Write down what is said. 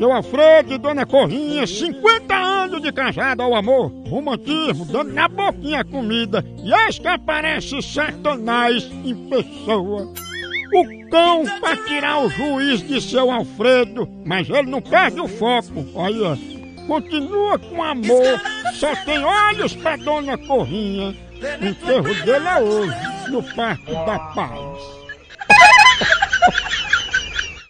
Seu Alfredo e Dona Corrinha, 50 anos de casado ao amor, romantismo, dando na boquinha a comida, e eis que aparece Satanás em pessoa. O cão para tirar o juiz de seu Alfredo, mas ele não perde o foco, olha, continua com amor, só tem olhos para Dona Corrinha. O enterro dele é hoje, no Parque da Paz.